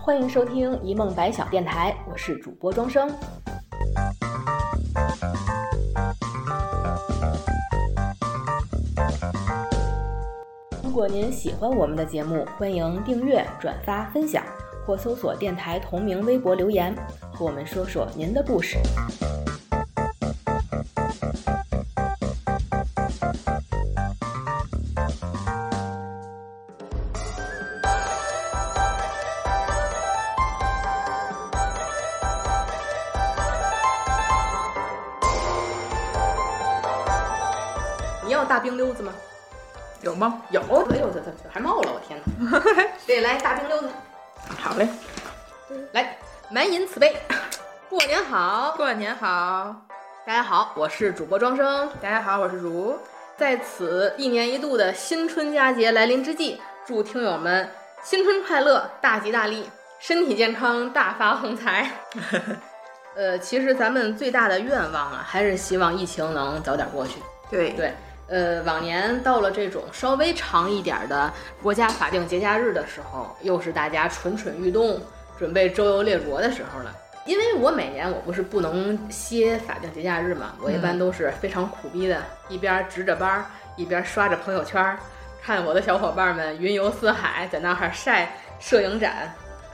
欢迎收听一梦百晓电台，我是主播庄生。如果您喜欢我们的节目，欢迎订阅、转发、分享，或搜索电台同名微博留言，和我们说说您的故事。好，我是主播庄生。大家好，我是如。在此一年一度的新春佳节来临之际，祝听友们新春快乐，大吉大利，身体健康，大发横财。呃，其实咱们最大的愿望啊，还是希望疫情能早点过去。对对，呃，往年到了这种稍微长一点的国家法定节假日的时候，又是大家蠢蠢欲动，准备周游列国的时候了。因为我每年我不是不能歇法定节假日嘛，我一般都是非常苦逼的，一边值着班儿，一边刷着朋友圈儿，看我的小伙伴们云游四海，在那儿晒摄影展。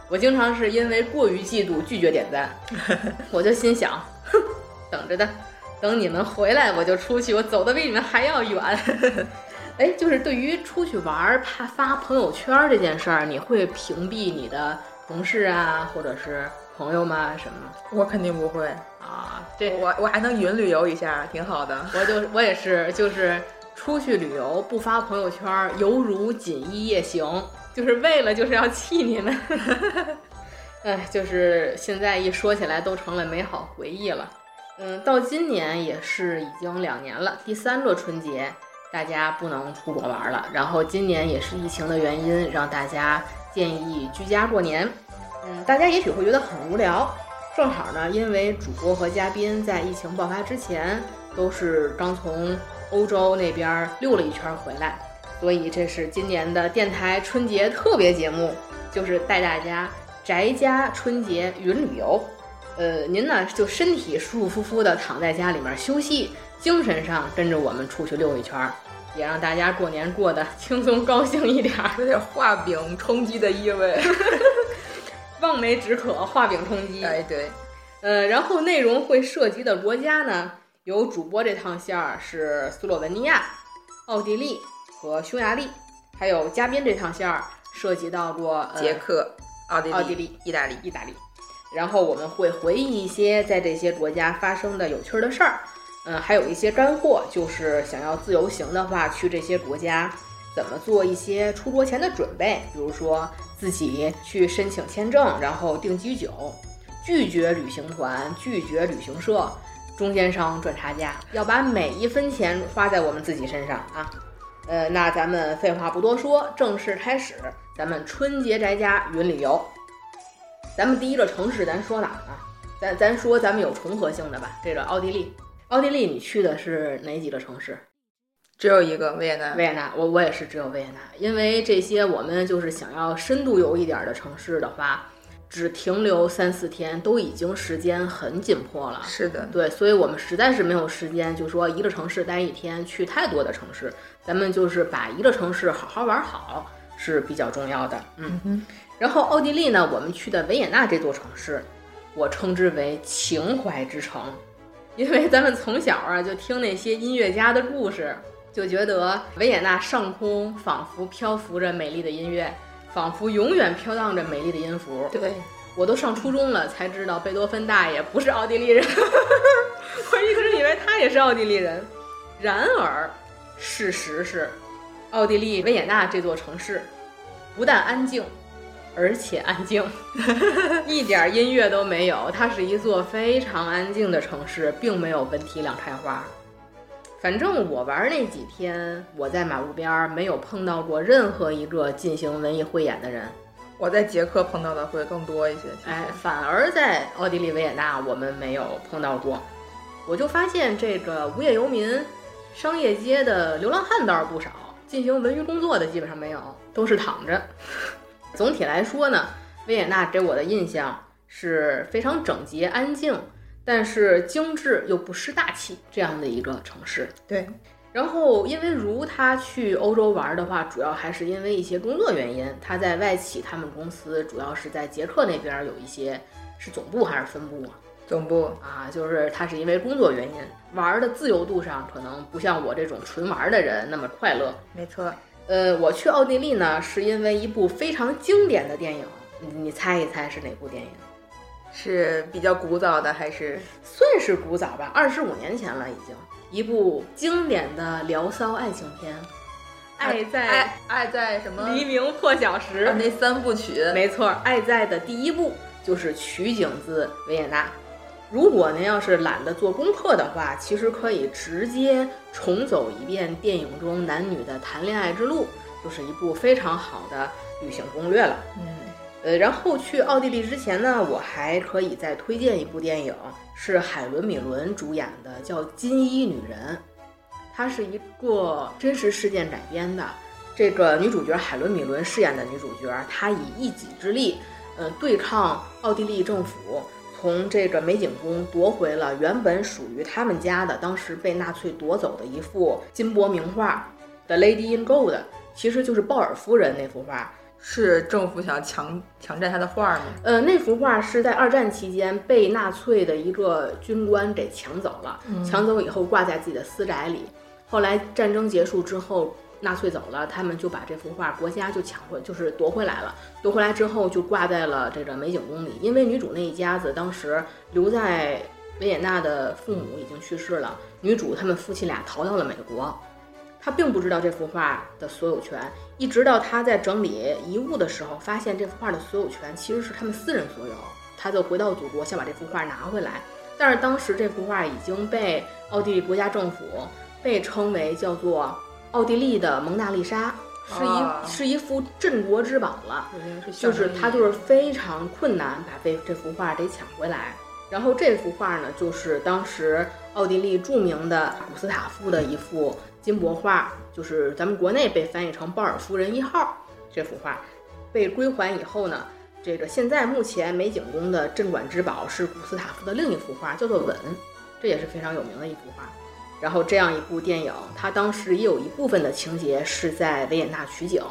我经常是因为过于嫉妒拒绝点赞，我就心想，哼，等着的，等你们回来我就出去，我走的比你们还要远。哎，就是对于出去玩儿怕发朋友圈儿这件事儿，你会屏蔽你的同事啊，或者是朋友吗？什么？我肯定不会啊，这我我还能云旅游一下，挺好的。我就我也是，就是出去旅游不发朋友圈儿，犹如锦衣夜行，就是为了就是要气你们。哎，就是现在一说起来都成了美好回忆了。嗯，到今年也是已经两年了，第三个春节大家不能出国玩了，然后今年也是疫情的原因，让大家建议居家过年。嗯，大家也许会觉得很无聊，正好呢，因为主播和嘉宾在疫情爆发之前都是刚从欧洲那边溜了一圈回来，所以这是今年的电台春节特别节目，就是带大家宅家春节云旅游。呃，您呢就身体舒舒服服的躺在家里面休息，精神上跟着我们出去溜一圈儿，也让大家过年过得轻松高兴一点儿。有点画饼充饥的意味。望梅止渴，画饼充饥。哎，对，呃，然后内容会涉及的国家呢，有主播这趟线儿是斯洛文尼亚、奥地利和匈牙利，还有嘉宾这趟线儿涉及到过、呃、捷克、奥地利、奥地利、意大利、意大利。然后我们会回忆一些在这些国家发生的有趣的事儿，嗯，还有一些干货，就是想要自由行的话，去这些国家怎么做一些出国前的准备，比如说自己去申请签证，然后订机酒，拒绝旅行团，拒绝旅行社，中间商赚差价，要把每一分钱花在我们自己身上啊。呃，那咱们废话不多说，正式开始咱们春节宅家云旅游。咱们第一个城市，咱说哪儿啊？咱咱说咱们有重合性的吧。这个奥地利，奥地利你去的是哪几个城市？只有一个维也纳。维也纳，我我也是只有维也纳，因为这些我们就是想要深度游一点的城市的话，只停留三四天都已经时间很紧迫了。是的，对，所以我们实在是没有时间，就说一个城市待一天，去太多的城市，咱们就是把一个城市好好玩好是比较重要的。嗯哼。然后奥地利呢，我们去的维也纳这座城市，我称之为情怀之城，因为咱们从小啊就听那些音乐家的故事，就觉得维也纳上空仿佛漂浮着美丽的音乐，仿佛永远飘荡着美丽的音符。对，我都上初中了才知道贝多芬大爷不是奥地利人，我一直以为他也是奥地利人。然而，事实是，奥地利维也纳这座城市不但安静。而且安静，一点音乐都没有。它是一座非常安静的城市，并没有文体两开花。反正我玩那几天，我在马路边没有碰到过任何一个进行文艺汇演的人。我在捷克碰到的会更多一些。哎，反而在奥地利维也纳，我们没有碰到过。我就发现这个无业游民、商业街的流浪汉倒是不少。进行文娱工作的基本上没有，都是躺着。总体来说呢，维也纳给我的印象是非常整洁安静，但是精致又不失大气这样的一个城市。对，然后因为如他去欧洲玩的话，主要还是因为一些工作原因。他在外企，他们公司主要是在捷克那边有一些是总部还是分部啊？总部啊，就是他是因为工作原因，玩的自由度上可能不像我这种纯玩的人那么快乐。没错，呃，我去奥地利呢，是因为一部非常经典的电影，你你猜一猜是哪部电影？是比较古早的还是？算是古早吧，二十五年前了已经。一部经典的聊骚爱情片，《爱在爱爱在什么黎明破晓时》那三部曲。没错，《爱在》的第一部就是取景自维也纳。如果您要是懒得做功课的话，其实可以直接重走一遍电影中男女的谈恋爱之路，就是一部非常好的旅行攻略了。嗯，呃，然后去奥地利之前呢，我还可以再推荐一部电影，是海伦·米伦主演的，叫《金衣女人》，它是一个真实事件改编的。这个女主角海伦·米伦饰演的女主角，她以一己之力，呃，对抗奥地利政府。从这个美景宫夺回了原本属于他们家的，当时被纳粹夺走的一幅金箔名画的《Lady in Gold》，其实就是鲍尔夫人那幅画。是政府想强强占他的画吗？呃，那幅画是在二战期间被纳粹的一个军官给抢走了，抢走以后挂在自己的私宅里。后来战争结束之后。纳粹走了，他们就把这幅画，国家就抢回，就是夺回来了。夺回来之后，就挂在了这个美景宫里。因为女主那一家子当时留在维也纳的父母已经去世了，女主他们夫妻俩逃到了美国，她并不知道这幅画的所有权。一直到他在整理遗物的时候，发现这幅画的所有权其实是他们私人所有，他就回到祖国，想把这幅画拿回来。但是当时这幅画已经被奥地利国家政府被称为叫做。奥地利的蒙娜丽莎是一是一幅镇国之宝了，就是他就是非常困难把这这幅画得抢回来。然后这幅画呢，就是当时奥地利著名的古斯塔夫的一幅金箔画，就是咱们国内被翻译成鲍尔夫人一号这幅画被归还以后呢，这个现在目前美景宫的镇馆之宝是古斯塔夫的另一幅画，叫做《吻》，这也是非常有名的一幅画。然后这样一部电影，它当时也有一部分的情节是在维也纳取景，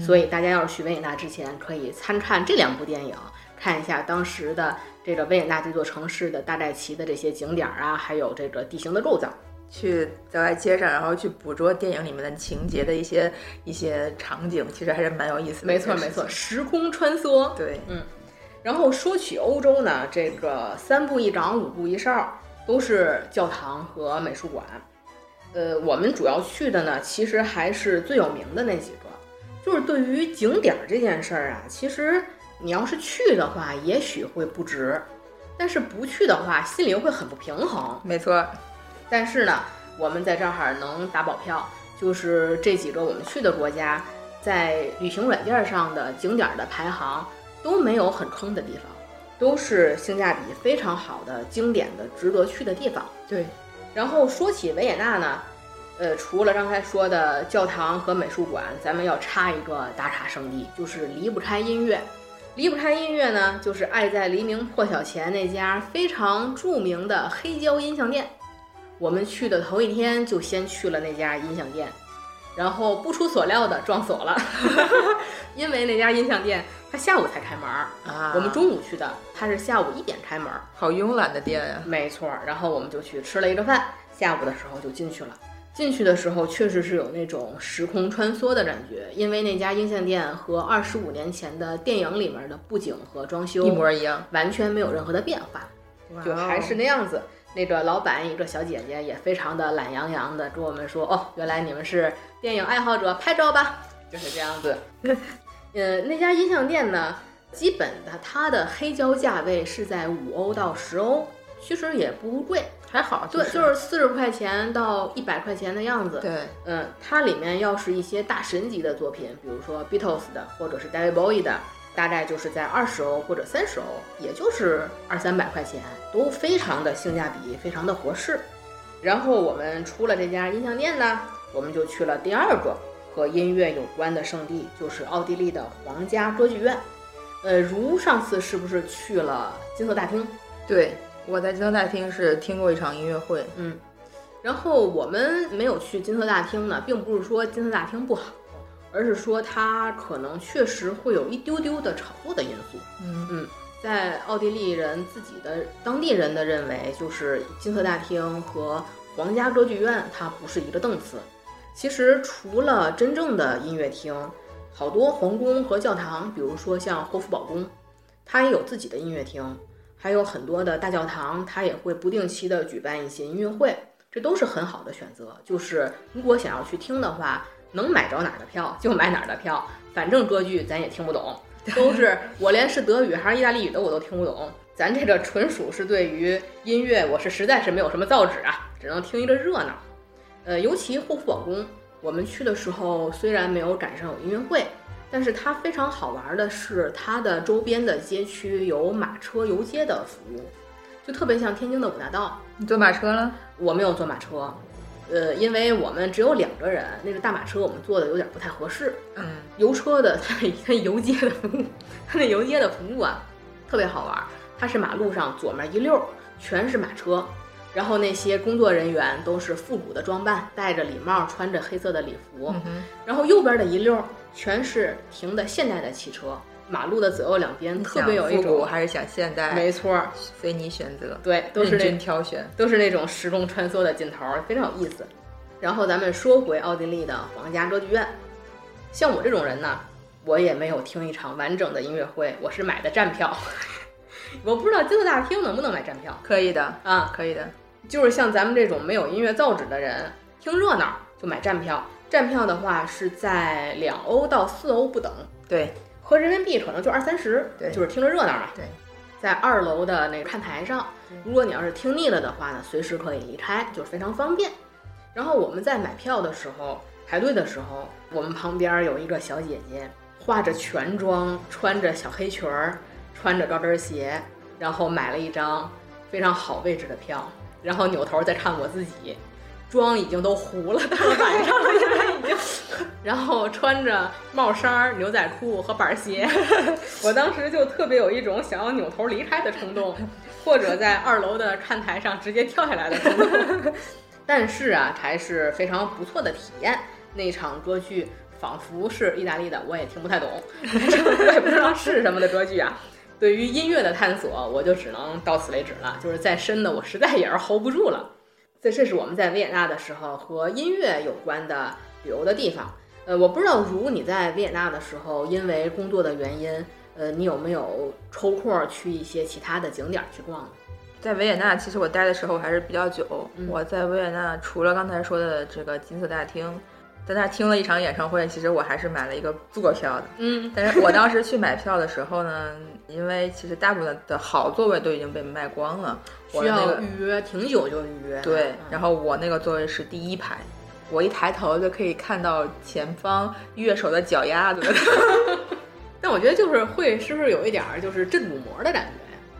所以大家要是去维也纳之前，可以参看这两部电影，看一下当时的这个维也纳这座城市的大概其的这些景点啊，还有这个地形的构造。去走在街上，然后去捕捉电影里面的情节的一些一些场景，其实还是蛮有意思的。没错没错，时空穿梭。对，嗯。然后说起欧洲呢，这个三步一岗，五步一哨。都是教堂和美术馆，呃，我们主要去的呢，其实还是最有名的那几个。就是对于景点这件事儿啊，其实你要是去的话，也许会不值；但是不去的话，心里又会很不平衡。没错。但是呢，我们在这儿能打保票，就是这几个我们去的国家，在旅行软件上的景点的排行都没有很坑的地方。都是性价比非常好的、经典的、值得去的地方。对，然后说起维也纳呢，呃，除了刚才说的教堂和美术馆，咱们要插一个打卡圣地，就是离不开音乐。离不开音乐呢，就是爱在黎明破晓前那家非常著名的黑胶音像店。我们去的头一天就先去了那家音响店，然后不出所料的撞锁了，因为那家音响店。它下午才开门儿啊，我们中午去的，它是下午一点开门儿，好慵懒的店呀。没错，然后我们就去吃了一个饭，下午的时候就进去了。进去的时候确实是有那种时空穿梭的感觉，因为那家音像店和二十五年前的电影里面的布景和装修一模一样，完全没有任何的变化，就还是那样子。那个老板一个小姐姐也非常的懒洋洋的跟我们说：“哦，原来你们是电影爱好者，拍照吧。”就是这样子。呃，那家音像店呢，基本的它的黑胶价位是在五欧到十欧，其实也不贵，还好。对，就是四十块钱到一百块钱的样子。对，嗯，它里面要是一些大神级的作品，比如说 Beatles 的或者是 David Bowie 的，大概就是在二十欧或者三十欧，也就是二三百块钱，都非常的性价比，非常的合适。然后我们出了这家音像店呢，我们就去了第二个。和音乐有关的圣地，就是奥地利的皇家歌剧院。呃，如上次是不是去了金色大厅？对，我在金色大厅是听过一场音乐会。嗯，然后我们没有去金色大厅呢，并不是说金色大厅不好，而是说它可能确实会有一丢丢的炒作的因素。嗯嗯，在奥地利人自己的当地人的认为，就是金色大厅和皇家歌剧院它不是一个档次。其实除了真正的音乐厅。好多皇宫和教堂，比如说像霍夫堡宫，它也有自己的音乐厅，还有很多的大教堂，它也会不定期的举办一些音乐会，这都是很好的选择。就是如果想要去听的话，能买着哪儿的票就买哪儿的票，反正歌剧咱也听不懂，都是我连是德语还是意大利语的我都听不懂，咱这个纯属是对于音乐我是实在是没有什么造诣啊，只能听一个热闹。呃，尤其霍夫堡宫。我们去的时候虽然没有赶上有音乐会，但是它非常好玩的是，它的周边的街区有马车游街的服务，就特别像天津的五大道。你坐马车了？我没有坐马车，呃，因为我们只有两个人，那个大马车我们坐的有点不太合适。嗯，游车的 它那游街的它那游街的服务啊，特别好玩。它是马路上左面一溜全是马车。然后那些工作人员都是复古的装扮，戴着礼帽，穿着黑色的礼服。然后右边的一溜全是停的现代的汽车，马路的左右两边特别有一种还是想现代？没错，随你选择。对，都是那挑选，都是那种时空穿梭的劲头，非常有意思。然后咱们说回奥地利的皇家歌剧院，像我这种人呢，我也没有听一场完整的音乐会，我是买的站票。我不知道金色大厅能不能买站票？可以的啊，可以的。就是像咱们这种没有音乐造纸的人，听热闹就买站票。站票的话是在两欧到四欧不等，对，合人民币可能就二三十，对，就是听着热闹嘛。对，在二楼的那个看台上，如果你要是听腻了的话呢，随时可以离开，就非常方便。然后我们在买票的时候排队的时候，我们旁边有一个小姐姐，化着全妆，穿着小黑裙儿，穿着高跟鞋，然后买了一张非常好位置的票。然后扭头再看我自己，妆已经都糊了，到晚上了。然后穿着帽衫、牛仔裤和板鞋，我当时就特别有一种想要扭头离开的冲动，或者在二楼的看台上直接跳下来的冲动。但是啊，还是非常不错的体验。那场歌剧仿佛是意大利的，我也听不太懂，我也不知道是什么的歌剧啊。对于音乐的探索，我就只能到此为止了。就是再深的，我实在也是 hold 不住了。这这是我们在维也纳的时候和音乐有关的旅游的地方。呃，我不知道如你在维也纳的时候，因为工作的原因，呃，你有没有抽空去一些其他的景点去逛？在维也纳，其实我待的时候还是比较久。我在维也纳除了刚才说的这个金色大厅。在那儿听了一场演唱会，其实我还是买了一个坐票的。嗯，但是我当时去买票的时候呢，因为其实大部分的好座位都已经被卖光了，需要预约挺久就预约。对，然后我那个座位是第一排，我一抬头就可以看到前方乐手的脚丫子。但我觉得就是会是不是有一点儿就是震鼓膜的感觉？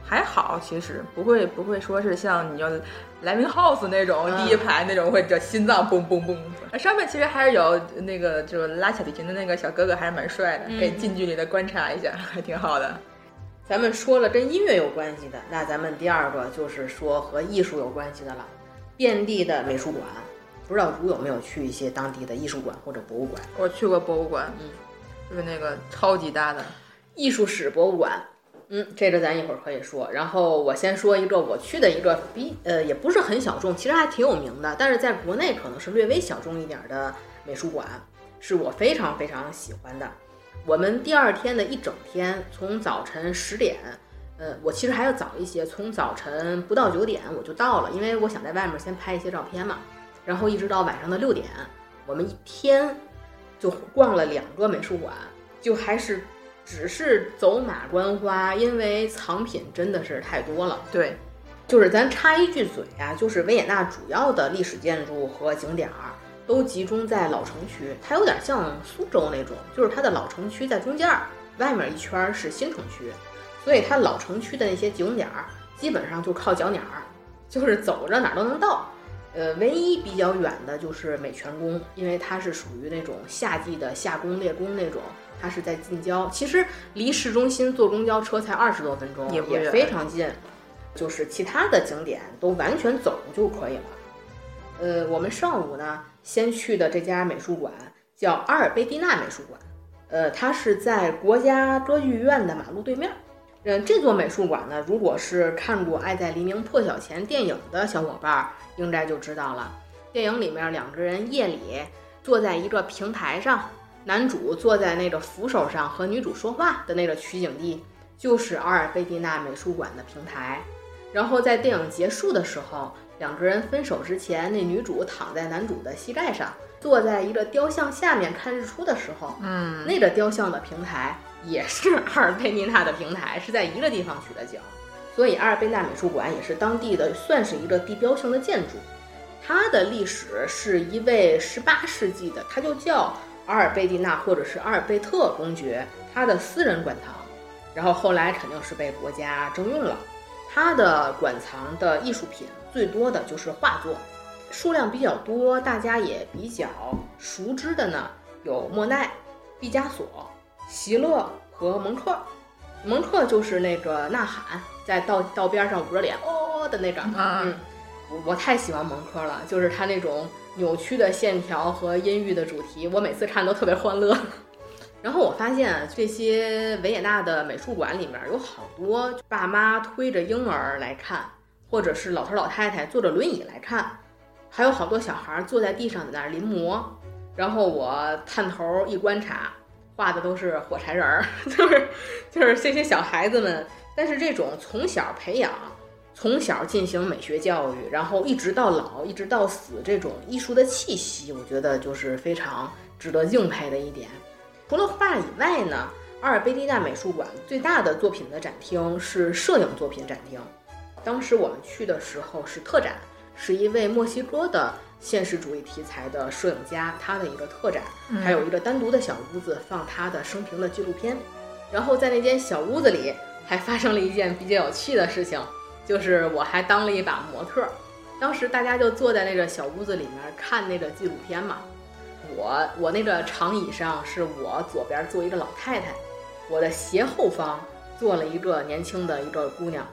还好，其实不会不会说是像你要莱明 house 那种第一排那种会叫心脏嘣嘣嘣。上面其实还是有那个就是拉小提琴的那个小哥哥，还是蛮帅的，可以近距离的观察一下，还挺好的。咱们说了跟音乐有关系的，那咱们第二个就是说和艺术有关系的了，遍地的美术馆。不知道如有没有去一些当地的艺术馆或者博物馆？我去过博物馆，嗯，就是那个超级大的艺术史博物馆。嗯，这个咱一会儿可以说。然后我先说一个我去的一个比呃也不是很小众，其实还挺有名的，但是在国内可能是略微小众一点的美术馆，是我非常非常喜欢的。我们第二天的一整天，从早晨十点，呃，我其实还要早一些，从早晨不到九点我就到了，因为我想在外面先拍一些照片嘛。然后一直到晚上的六点，我们一天就逛了两个美术馆，就还是。只是走马观花，因为藏品真的是太多了。对，就是咱插一句嘴啊，就是维也纳主要的历史建筑和景点儿都集中在老城区，它有点像苏州那种，就是它的老城区在中间，外面一圈是新城区，所以它老城区的那些景点儿基本上就靠脚鸟儿，就是走着哪儿都能到。呃，唯一比较远的就是美泉宫，因为它是属于那种夏季的夏宫列宫那种，它是在近郊，其实离市中心坐公交车才二十多分钟，也也非常近。就是其他的景点都完全走就可以了。呃，我们上午呢，先去的这家美术馆叫阿尔贝蒂娜美术馆，呃，它是在国家歌剧院的马路对面。嗯，这座美术馆呢，如果是看过《爱在黎明破晓前》电影的小伙伴，应该就知道了。电影里面两个人夜里坐在一个平台上，男主坐在那个扶手上和女主说话的那个取景地，就是阿尔贝蒂娜美术馆的平台。然后在电影结束的时候，两个人分手之前，那女主躺在男主的膝盖上，坐在一个雕像下面看日出的时候，嗯，那个雕像的平台也是阿尔贝蒂娜的平台，是在一个地方取的景，所以阿尔贝纳美术馆也是当地的算是一个地标性的建筑。它的历史是一位十八世纪的，他就叫阿尔贝蒂娜或者是阿尔贝特公爵，他的私人馆藏，然后后来肯定是被国家征用了。它的馆藏的艺术品最多的就是画作，数量比较多，大家也比较熟知的呢，有莫奈、毕加索、席勒和蒙克。蒙克就是那个呐喊，在道道边上捂着脸哦的那个。嗯，我我太喜欢蒙克了，就是他那种扭曲的线条和阴郁的主题，我每次看都特别欢乐。然后我发现这些维也纳的美术馆里面有好多爸妈推着婴儿来看，或者是老头老太太坐着轮椅来看，还有好多小孩坐在地上在那儿临摹。然后我探头一观察，画的都是火柴人儿，就是就是这些小孩子们。但是这种从小培养、从小进行美学教育，然后一直到老、一直到死这种艺术的气息，我觉得就是非常值得敬佩的一点。除了画以外呢，阿尔卑蒂娜美术馆最大的作品的展厅是摄影作品展厅。当时我们去的时候是特展，是一位墨西哥的现实主义题材的摄影家他的一个特展，还有一个单独的小屋子放他的生平的纪录片。然后在那间小屋子里还发生了一件比较有趣的事情，就是我还当了一把模特。当时大家就坐在那个小屋子里面看那个纪录片嘛。我我那个长椅上是我左边坐一个老太太，我的斜后方坐了一个年轻的一个姑娘，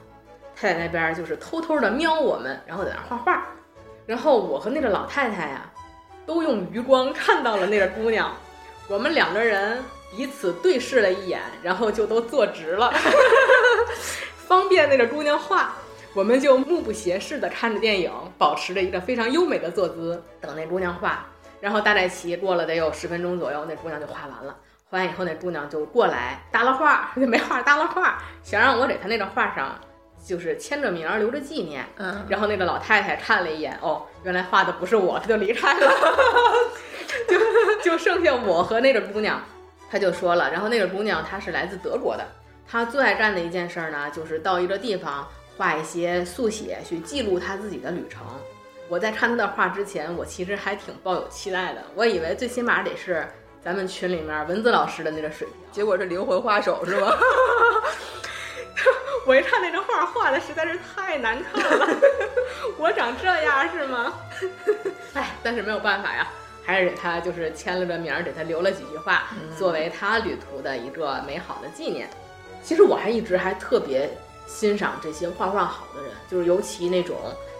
她在那边就是偷偷的瞄我们，然后在那画画，然后我和那个老太太呀，都用余光看到了那个姑娘，我们两个人彼此对视了一眼，然后就都坐直了，方便那个姑娘画，我们就目不斜视的看着电影，保持着一个非常优美的坐姿，等那姑娘画。然后大概齐过了得有十分钟左右，那姑娘就画完了。画完以后，那姑娘就过来搭了画，就没画搭了画，想让我给她那个画上就是签着名留着纪念。嗯。然后那个老太太看了一眼，哦，原来画的不是我，她就离开了。就就剩下我和那个姑娘，她就说了。然后那个姑娘她是来自德国的，她最爱干的一件事呢，就是到一个地方画一些速写，去记录她自己的旅程。我在看她的画之前，我其实还挺抱有期待的。我以为最起码得是咱们群里面文字老师的那个水平，结果是灵魂画手是吗？我一看那张画，画的实在是太难看了。我长这样是吗？哎，但是没有办法呀，还是给他就是签了个名，给他留了几句话，作为他旅途的一个美好的纪念。其实我还一直还特别欣赏这些画画好的人，就是尤其那种。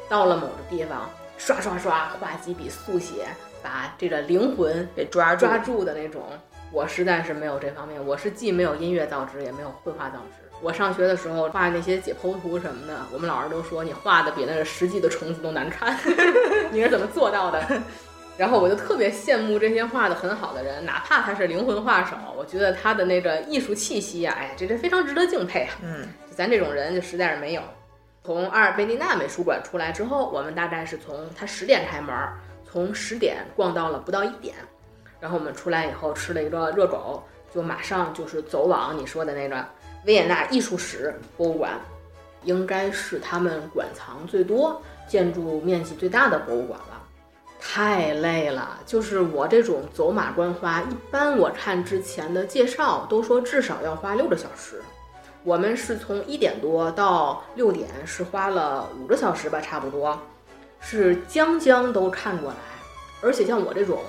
到了某个地方，刷刷刷画几笔速写，把这个灵魂给抓抓住的那种。我实在是没有这方面，我是既没有音乐造诣，也没有绘画造诣。我上学的时候画那些解剖图什么的，我们老师都说你画的比那个实际的虫子都难看，你是怎么做到的？然后我就特别羡慕这些画的很好的人，哪怕他是灵魂画手，我觉得他的那个艺术气息啊，哎，这是非常值得敬佩啊。嗯，咱这种人就实在是没有。从阿尔贝蒂娜美术馆出来之后，我们大概是从他十点开门，从十点逛到了不到一点，然后我们出来以后吃了一个热狗，就马上就是走往你说的那个维也纳艺术史博物馆，应该是他们馆藏最多、建筑面积最大的博物馆了。太累了，就是我这种走马观花，一般我看之前的介绍都说至少要花六个小时。我们是从一点多到六点，是花了五个小时吧，差不多。是将将都看过来。而且像我这种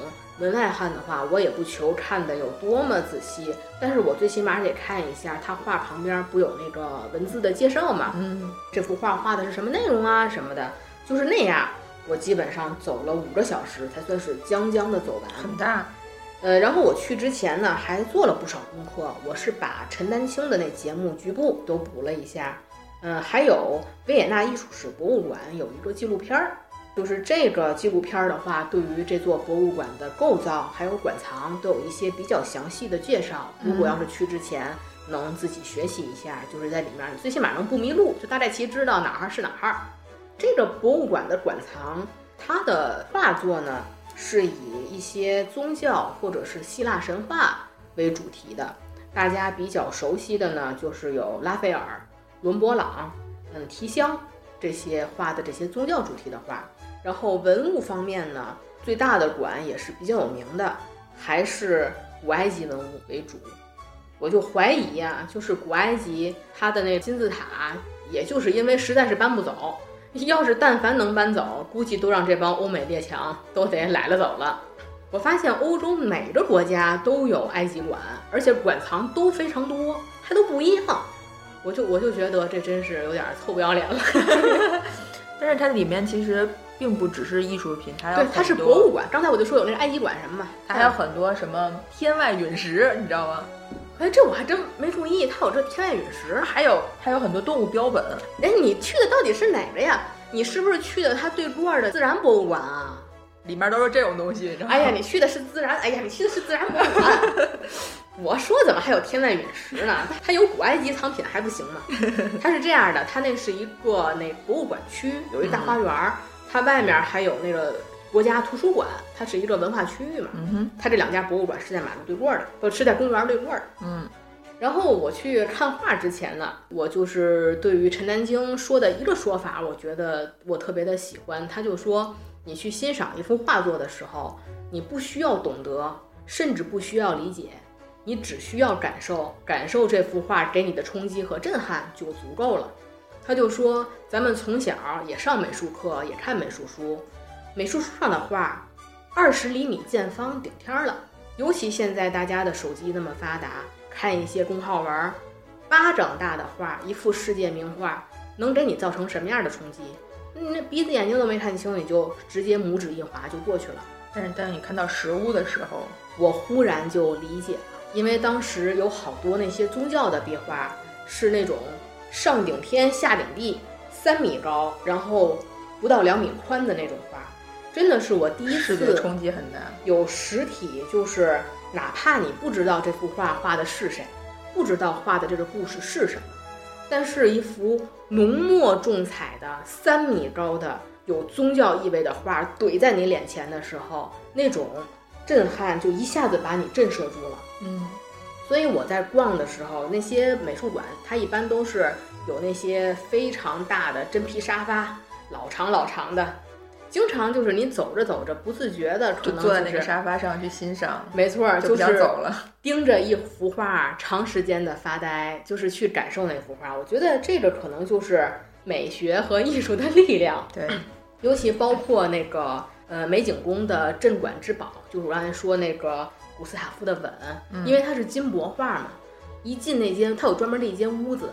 门外汉的话，我也不求看的有多么仔细，但是我最起码得看一下他画旁边不有那个文字的介绍嘛？嗯，这幅画画的是什么内容啊什么的，就是那样。我基本上走了五个小时才算是将将的走完。很大。呃，然后我去之前呢，还做了不少功课。我是把陈丹青的那节目局部都补了一下。嗯，还有维也纳艺术史博物馆有一个纪录片儿，就是这个纪录片的话，对于这座博物馆的构造还有馆藏都有一些比较详细的介绍。如果要是去之前能自己学习一下，就是在里面最起码能不迷路，就大概其知道哪儿是哪儿。这个博物馆的馆藏，它的画作呢？是以一些宗教或者是希腊神话为主题的，大家比较熟悉的呢，就是有拉斐尔、伦勃朗、嗯提香这些画的这些宗教主题的画。然后文物方面呢，最大的馆也是比较有名的，还是古埃及文物为主。我就怀疑呀，就是古埃及它的那金字塔，也就是因为实在是搬不走。要是但凡能搬走，估计都让这帮欧美列强都得来了走了。我发现欧洲每个国家都有埃及馆，而且馆藏都非常多，还都不一样。我就我就觉得这真是有点臭不要脸了。但是它里面其实并不只是艺术品，它对它是博物馆。刚才我就说有那个埃及馆什么嘛，它还有很多什么天外陨石，你知道吗？哎，这我还真没注意，它有这天外陨石，还有还有很多动物标本。哎，你去的到底是哪个呀？你是不是去的它对过的自然博物馆啊？里面都是这种东西。哎呀，你去的是自然，哎呀，你去的是自然博物馆。我说怎么还有天外陨石呢？它有古埃及藏品还不行吗？它是这样的，它那是一个那博物馆区，有一大花园，它外面还有那个。国家图书馆，它是一个文化区域嘛，嗯哼，它这两家博物馆是在马路对过的，不是在公园对过的，嗯。然后我去看画之前呢，我就是对于陈丹青说的一个说法，我觉得我特别的喜欢。他就说，你去欣赏一幅画作的时候，你不需要懂得，甚至不需要理解，你只需要感受，感受这幅画给你的冲击和震撼就足够了。他就说，咱们从小也上美术课，也看美术书。美术书上的画，二十厘米见方顶天了。尤其现在大家的手机那么发达，看一些公号文，巴掌大的画，一幅世界名画，能给你造成什么样的冲击？你那鼻子眼睛都没看清，你就直接拇指一划就过去了。但是当你看到实物的时候，我忽然就理解了，因为当时有好多那些宗教的壁画，是那种上顶天下顶地，三米高，然后不到两米宽的那种画。真的是我第一次冲击很大，有实体，就是哪怕你不知道这幅画画的是谁，不知道画的这个故事是什么，但是一幅浓墨重彩的三米高的有宗教意味的画怼在你脸前的时候，那种震撼就一下子把你震慑住了。嗯，所以我在逛的时候，那些美术馆它一般都是有那些非常大的真皮沙发，老长老长的。经常就是你走着走着，不自觉的可能坐在那个沙发上去欣赏，没错，就是走了，盯着一幅画长时间的发呆，就是去感受那幅画。我觉得这个可能就是美学和艺术的力量。对，尤其包括那个呃美景宫的镇馆之宝，就是我刚才说那个古斯塔夫的吻，因为它是金箔画嘛。一进那间，它有专门的一间屋子，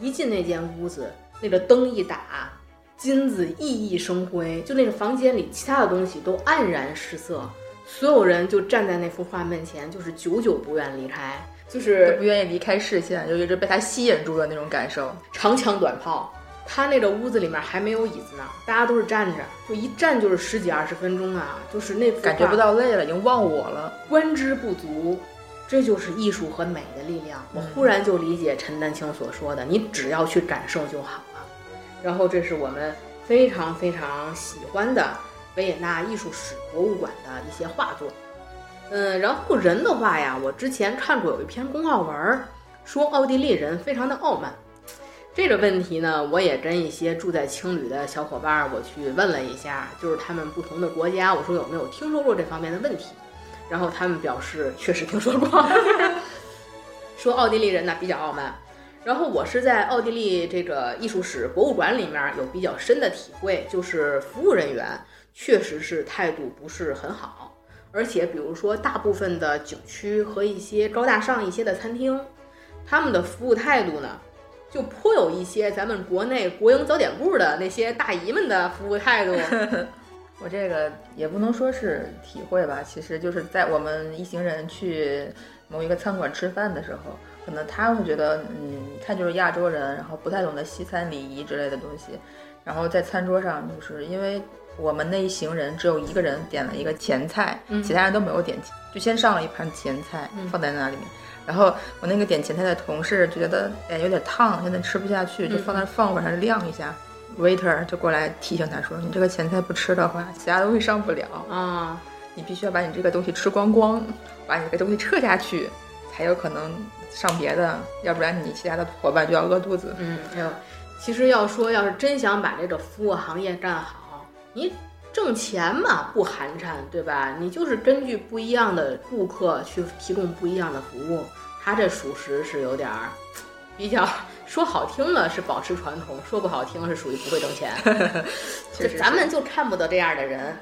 一进那间屋子，那个灯一打。金子熠熠生辉，就那个房间里，其他的东西都黯然失色，所有人就站在那幅画面前，就是久久不愿离开，就是不愿意离开视线，就一直被他吸引住的那种感受。长枪短炮，他那个屋子里面还没有椅子呢，大家都是站着，就一站就是十几二十分钟啊，就是那感觉不到累了，已经忘我了，观之不足，这就是艺术和美的力量。我忽然就理解陈丹青所说的，你只要去感受就好了。然后这是我们非常非常喜欢的维也纳艺术史博物馆的一些画作，嗯，然后人的话呀，我之前看过有一篇公号文，说奥地利人非常的傲慢。这个问题呢，我也跟一些住在青旅的小伙伴儿我去问了一下，就是他们不同的国家，我说有没有听说过这方面的问题，然后他们表示确实听说过，说奥地利人呢比较傲慢。然后我是在奥地利这个艺术史博物馆里面有比较深的体会，就是服务人员确实是态度不是很好，而且比如说大部分的景区和一些高大上一些的餐厅，他们的服务态度呢，就颇有一些咱们国内国营早点部的那些大姨们的服务态度。我这个也不能说是体会吧，其实就是在我们一行人去某一个餐馆吃饭的时候。可能他会觉得，嗯，一看就是亚洲人，然后不太懂得西餐礼仪之类的东西。然后在餐桌上，就是因为我们那一行人只有一个人点了一个前菜，其他人都没有点，就先上了一盘前菜放在那里面。然后我那个点前菜的同事就觉得，哎，有点烫，现在吃不下去，就放那放会儿，让晾一下。waiter 就过来提醒他说：“你这个前菜不吃的话，其他东西上不了啊，你必须要把你这个东西吃光光，把你这个东西撤下去，才有可能。”上别的，要不然你其他的伙伴就要饿肚子。嗯，哎呦，其实要说，要是真想把这个服务行业干好，你挣钱嘛不寒碜，对吧？你就是根据不一样的顾客去提供不一样的服务，他这属实是有点儿比较说好听了是保持传统，说不好听是属于不会挣钱。就咱们就看不得这样的人。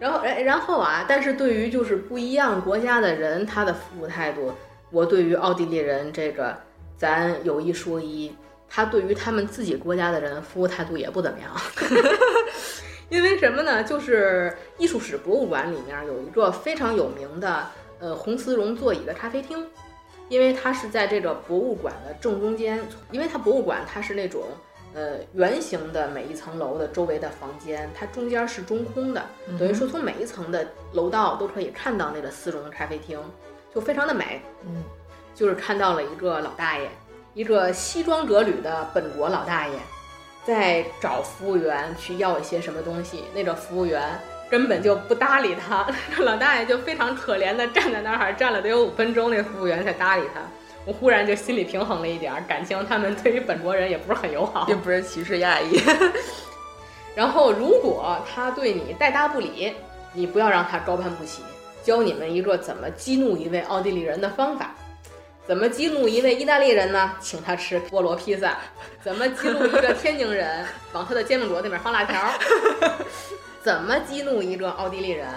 然后，哎，然后啊，但是对于就是不一样国家的人，他的服务态度。我对于奥地利人这个，咱有一说一，他对于他们自己国家的人服务态度也不怎么样。因为什么呢？就是艺术史博物馆里面有一个非常有名的呃红丝绒座椅的咖啡厅，因为它是在这个博物馆的正中间，因为它博物馆它是那种呃圆形的每一层楼的周围的房间，它中间是中空的，等于说从每一层的楼道都可以看到那个丝绒咖啡厅。就非常的美，嗯，就是看到了一个老大爷，一个西装革履的本国老大爷，在找服务员去要一些什么东西，那个服务员根本就不搭理他，老大爷就非常可怜的站在那儿，站了得有五分钟，那服务员才搭理他。我忽然就心里平衡了一点，感情他们对于本国人也不是很友好，并不是歧视亚裔。然后如果他对你带搭不理，你不要让他高攀不起。教你们一个怎么激怒一位奥地利人的方法。怎么激怒一位意大利人呢？请他吃菠萝披萨。怎么激怒一个天津人？往他的煎饼果子里面放辣条。怎么激怒一个奥地利人？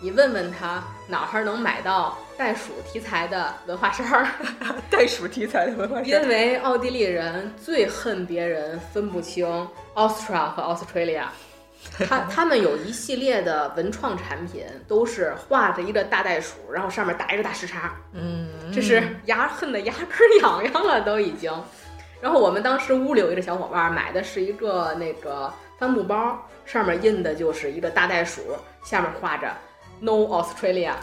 你问问他哪儿能买到袋鼠题材的文化衫儿？袋鼠题材的文化衫。因为奥地利人最恨别人分不清 Austria 和 Australia。他他们有一系列的文创产品，都是画着一个大袋鼠，然后上面打一个大时差。嗯，这是牙恨的牙根痒痒了都已经。然后我们当时屋里有一个小伙伴买的是一个那个帆布包，上面印的就是一个大袋鼠，下面画着 No Australia，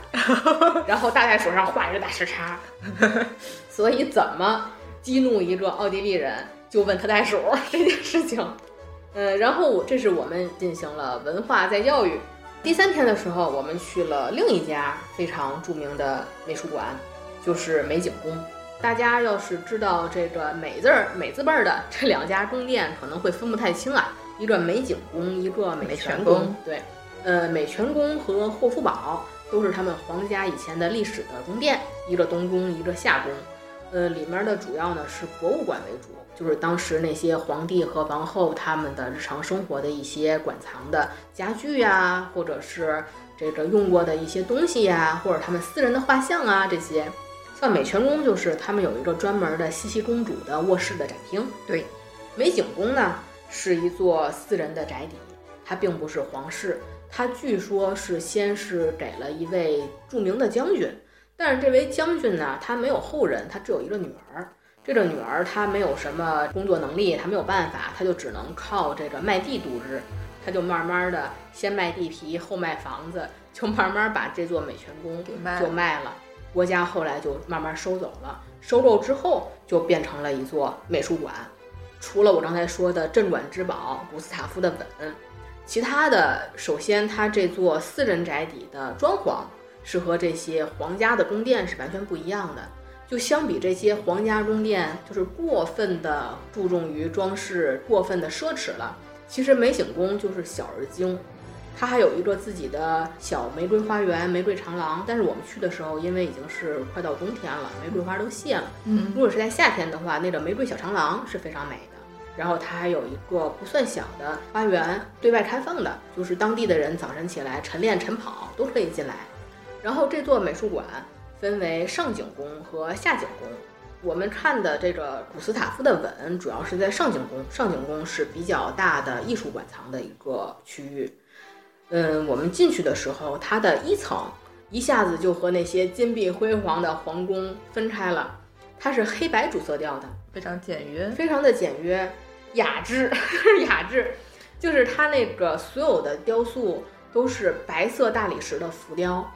然后大袋鼠上画一个大时差。所以怎么激怒一个奥地利人，就问他袋鼠这件事情。呃，然后这是我们进行了文化再教育。第三天的时候，我们去了另一家非常著名的美术馆，就是美景宫。大家要是知道这个美字儿、美字辈儿的这两家宫殿，可能会分不太清啊。一个美景宫，一个美泉宫。对，呃，美泉宫和霍夫堡都是他们皇家以前的历史的宫殿，一个东宫，一个夏宫。呃，里面的主要呢是博物馆为主。就是当时那些皇帝和王后他们的日常生活的一些馆藏的家具呀，或者是这个用过的一些东西呀，或者他们私人的画像啊，这些。像美泉宫就是他们有一个专门的茜茜公主的卧室的展厅。对，美景宫呢是一座私人的宅邸，它并不是皇室，它据说是先是给了一位著名的将军，但是这位将军呢，他没有后人，他只有一个女儿。这个女儿她没有什么工作能力，她没有办法，她就只能靠这个卖地度日。她就慢慢的先卖地皮，后卖房子，就慢慢把这座美泉宫就卖了。国家后来就慢慢收走了，收购之后就变成了一座美术馆。除了我刚才说的镇馆之宝古斯塔夫的吻，其他的，首先它这座私人宅邸的装潢是和这些皇家的宫殿是完全不一样的。就相比这些皇家宫殿，就是过分的注重于装饰，过分的奢侈了。其实美景宫就是小而精，它还有一个自己的小玫瑰花园、玫瑰长廊。但是我们去的时候，因为已经是快到冬天了，玫瑰花都谢了。嗯如果是在夏天的话，那个玫瑰小长廊是非常美的。然后它还有一个不算小的花园，对外开放的，就是当地的人早晨起来晨练晨跑都可以进来。然后这座美术馆分为上景宫和下景宫。我们看的这个古斯塔夫的吻，主要是在上景宫。上景宫是比较大的艺术馆藏的一个区域。嗯，我们进去的时候，它的一层一下子就和那些金碧辉煌的皇宫分开了。它是黑白主色调的，非常简约。非常的简约、雅致、雅致，就是它那个所有的雕塑都是白色大理石的浮雕，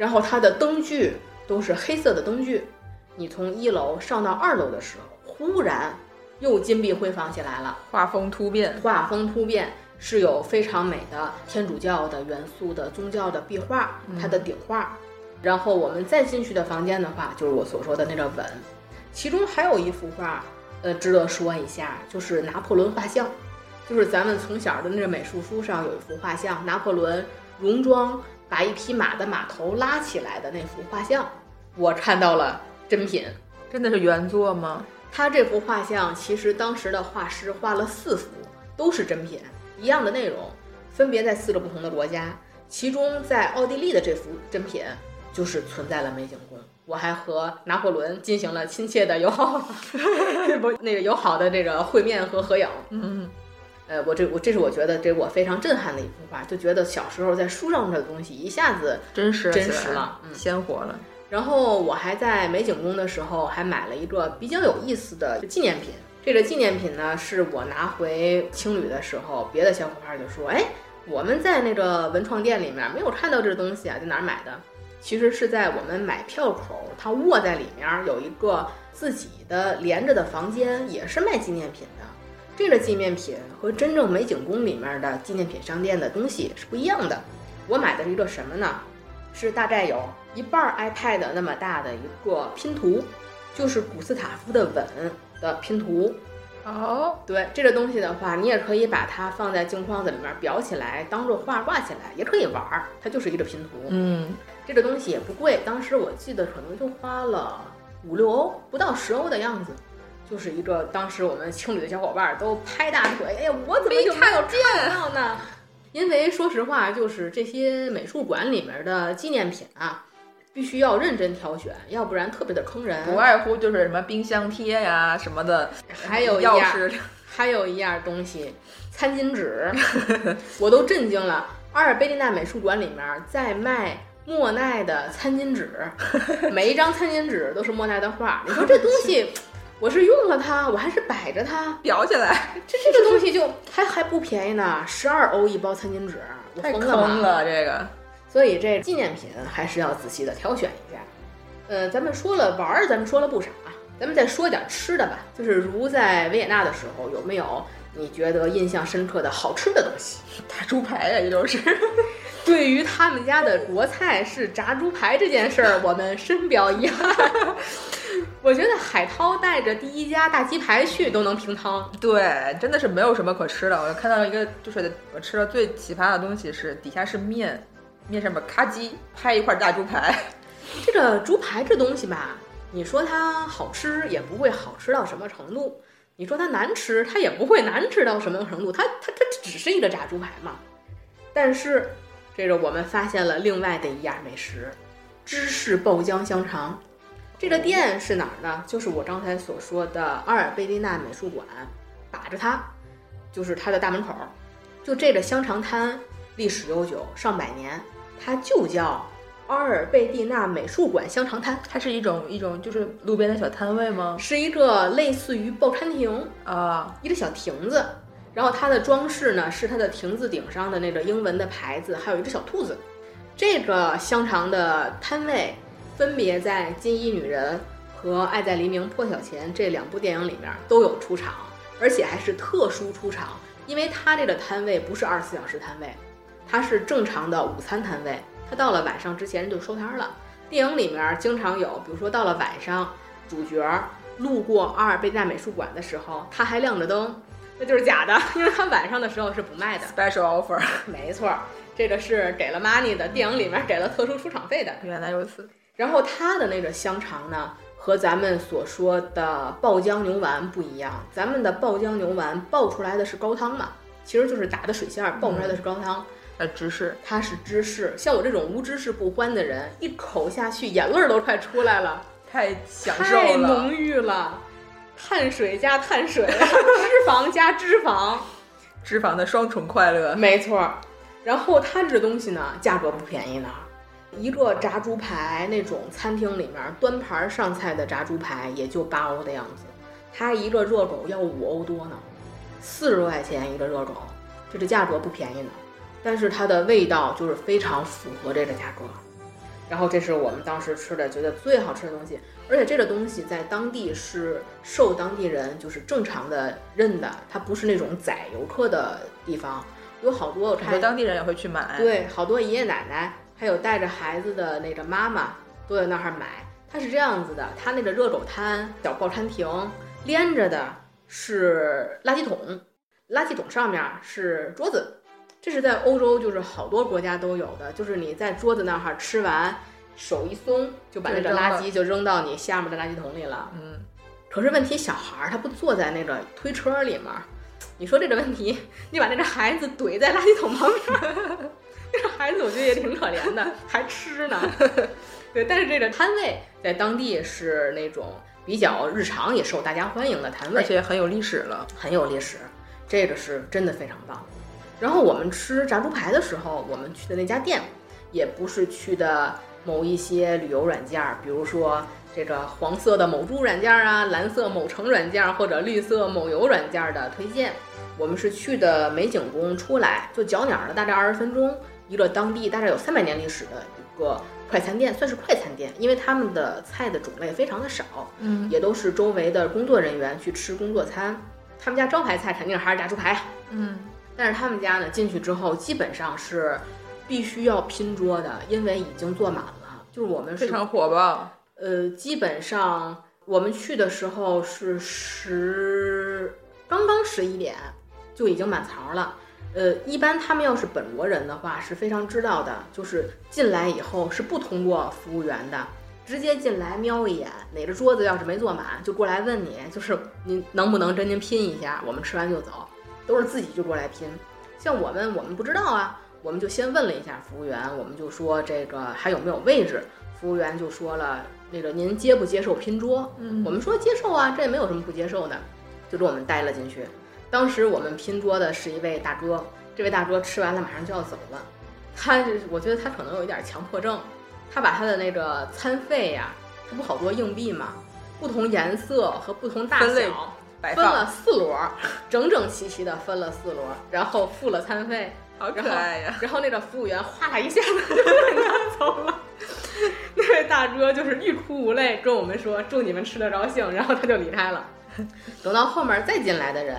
然后它的灯具都是黑色的灯具。你从一楼上到二楼的时候，忽然又金碧辉煌起来了，画风突变，画风突变，是有非常美的天主教的元素的宗教的壁画，它的顶画。然后我们再进去的房间的话，就是我所说的那个吻，其中还有一幅画，呃，值得说一下，就是拿破仑画像，就是咱们从小的那个美术书上有一幅画像，拿破仑戎装把一匹马的马头拉起来的那幅画像，我看到了真品。真的是原作吗？他这幅画像其实当时的画师画了四幅，都是真品，一样的内容，分别在四个不同的国家。其中在奥地利的这幅真品就是存在了美景宫。我还和拿破仑进行了亲切的友好，不那个友好的这个会面和合影。嗯，呃，我这我这是我觉得这我非常震撼的一幅画，就觉得小时候在书上的东西一下子真实真实了嗯鲜活了。然后我还在美景宫的时候，还买了一个比较有意思的纪念品。这个纪念品呢，是我拿回青旅的时候，别的小伙伴就说：“哎，我们在那个文创店里面没有看到这东西啊，在哪儿买的？”其实是在我们买票口，它卧在里面有一个自己的连着的房间，也是卖纪念品的。这个纪念品和真正美景宫里面的纪念品商店的东西是不一样的。我买的是一个什么呢？是大概有一半儿 iPad 那么大的一个拼图，就是古斯塔夫的吻的拼图。哦，对这个东西的话，你也可以把它放在镜框子里面裱起来，当做画挂起来，也可以玩儿。它就是一个拼图。嗯，这个东西也不贵，当时我记得可能就花了五六欧，不到十欧的样子。就是一个当时我们青旅的小伙伴都拍大腿，哎呀，我怎么就没有看到呢？因为说实话，就是这些美术馆里面的纪念品啊，必须要认真挑选，要不然特别的坑人。不外乎就是什么冰箱贴呀什么的，还有一样，钥匙，还有一样东西，餐巾纸，我都震惊了。阿尔卑蒂娜美术馆里面在卖莫奈的餐巾纸，每一张餐巾纸都是莫奈的画。你说 这东西，我是用了它，我还是摆着它，裱起来，这这个东西就还还不便宜呢，十二欧一包餐巾纸，我太疯了吗？坑了这个。所以这纪念品还是要仔细的挑选一下。呃，咱们说了玩儿，咱们说了不少啊，咱们再说点吃的吧。就是如在维也纳的时候，有没有你觉得印象深刻的好吃的东西？大猪排呀，也就是。对于他们家的国菜是炸猪排这件事儿，我们深表遗憾。我觉得海涛带着第一家大鸡排去都能平汤。对，真的是没有什么可吃的。我看到一个，就是我吃了最奇葩的东西是底下是面，面上面咔叽拍一块大猪排。这个猪排这东西吧，你说它好吃也不会好吃到什么程度，你说它难吃，它也不会难吃到什么程度，它它它只是一个炸猪排嘛。但是，这个我们发现了另外的一样美食——芝士爆浆香肠。这个店是哪儿呢？就是我刚才所说的阿尔贝蒂娜美术馆，把着它，就是它的大门口。就这个香肠摊历史悠久，上百年，它就叫阿尔贝蒂娜美术馆香肠摊，它是一种一种就是路边的小摊位吗？是一个类似于报刊亭，啊，一个小亭子。然后它的装饰呢是它的亭子顶上的那个英文的牌子，还有一只小兔子。这个香肠的摊位分别在《金衣女人》和《爱在黎明破晓前》这两部电影里面都有出场，而且还是特殊出场，因为它这个摊位不是二十四小时摊位，它是正常的午餐摊位。它到了晚上之前就收摊了。电影里面经常有，比如说到了晚上，主角路过阿尔贝纳美术馆的时候，它还亮着灯，那就是假的，因为他晚上的时候是不卖的。special offer，没错，这个是给了 money 的，电影里面给了特殊出场费的。原来如此。然后他的那个香肠呢，和咱们所说的爆浆牛丸不一样。咱们的爆浆牛丸爆出来的是高汤嘛，其实就是打的水馅儿，爆出来的是高汤。呃，芝士，它是芝士。像我这种无芝士不欢的人，一口下去眼泪儿都快出来了，太享受了，太浓郁了。碳水加碳水，脂肪加脂肪，脂肪的双重快乐。没错。然后它这东西呢，价格不便宜呢。一个炸猪排，那种餐厅里面端盘上菜的炸猪排也就八欧的样子，它一个热狗要五欧多呢，四十多块钱一个热狗，这这价格不便宜呢。但是它的味道就是非常符合这个价格。然后这是我们当时吃的觉得最好吃的东西，而且这个东西在当地是受当地人就是正常的认的，它不是那种宰游客的地方，有好多我看当地人也会去买，对，好多爷爷奶奶。还有带着孩子的那个妈妈都在那儿买，它是这样子的，它那个热狗摊、小报餐亭连着的是垃圾桶，垃圾桶上面是桌子，这是在欧洲就是好多国家都有的，就是你在桌子那儿吃完，手一松就把那个垃圾就扔到你下面的垃圾桶里了。嗯，可是问题小孩儿他不坐在那个推车里面，你说这个问题，你把那个孩子怼在垃圾桶旁边。那个孩子我觉得也挺可怜的，还吃呢。对，但是这个摊位在当地是那种比较日常，也受大家欢迎的摊位，而且很有历史了，很有历史。这个是真的非常棒。然后我们吃炸猪排的时候，我们去的那家店，也不是去的某一些旅游软件，比如说这个黄色的某猪软件啊，蓝色某城软件或者绿色某游软件的推荐。我们是去的美景宫出来，就脚鸟的大概二十分钟。一个当地大概有三百年历史的一个快餐店，算是快餐店，因为他们的菜的种类非常的少，嗯，也都是周围的工作人员去吃工作餐。他们家招牌菜肯定还是炸猪排，嗯，但是他们家呢进去之后基本上是必须要拼桌的，因为已经坐满了。就是我们非常火爆，呃，基本上我们去的时候是十刚刚十一点就已经满槽了。呃，一般他们要是本国人的话是非常知道的，就是进来以后是不通过服务员的，直接进来瞄一眼，哪个桌子要是没坐满，就过来问你，就是您能不能跟您拼一下，我们吃完就走，都是自己就过来拼。像我们，我们不知道啊，我们就先问了一下服务员，我们就说这个还有没有位置，服务员就说了，那个您接不接受拼桌？嗯，我们说接受啊，这也没有什么不接受的，就给我们带了进去。当时我们拼桌的是一位大哥，这位大哥吃完了马上就要走了，他我觉得他可能有一点强迫症，他把他的那个餐费呀，他不好多硬币嘛，不同颜色和不同大小分了四摞，整整齐齐的分了四摞，然后付了餐费，好可爱呀！然后那个服务员哗啦一下子就给他走了，那位大哥就是欲哭无泪，跟我们说祝你们吃得高兴，然后他就离开了。等到后面再进来的人。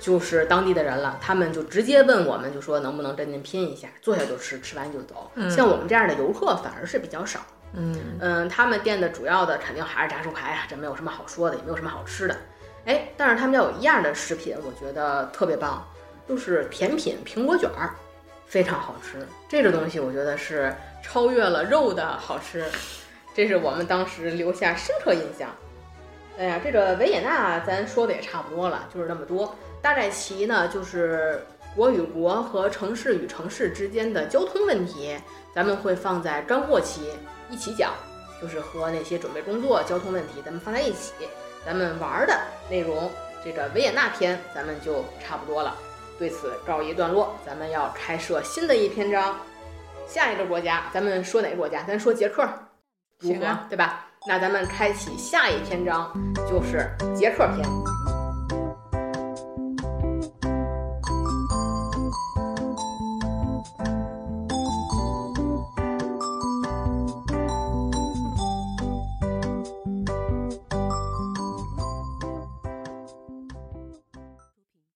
就是当地的人了，他们就直接问我们，就说能不能跟您拼一下，坐下就吃，吃完就走。像我们这样的游客反而是比较少。嗯嗯，他们店的主要的肯定还是炸猪排啊，这没有什么好说的，也没有什么好吃的。哎，但是他们家有一样的食品，我觉得特别棒，就是甜品苹果卷儿，非常好吃。这个东西我觉得是超越了肉的好吃，这是我们当时留下深刻印象。哎呀，这个维也纳咱说的也差不多了，就是那么多。大概其呢，就是国与国和城市与城市之间的交通问题，咱们会放在干货期一起讲，就是和那些准备工作交通问题咱们放在一起。咱们玩的内容，这个维也纳篇咱们就差不多了，对此告一段落。咱们要开设新的一篇章，下一个国家，咱们说哪个国家？咱说捷克，如何，对吧？那咱们开启下一篇章，就是捷克篇。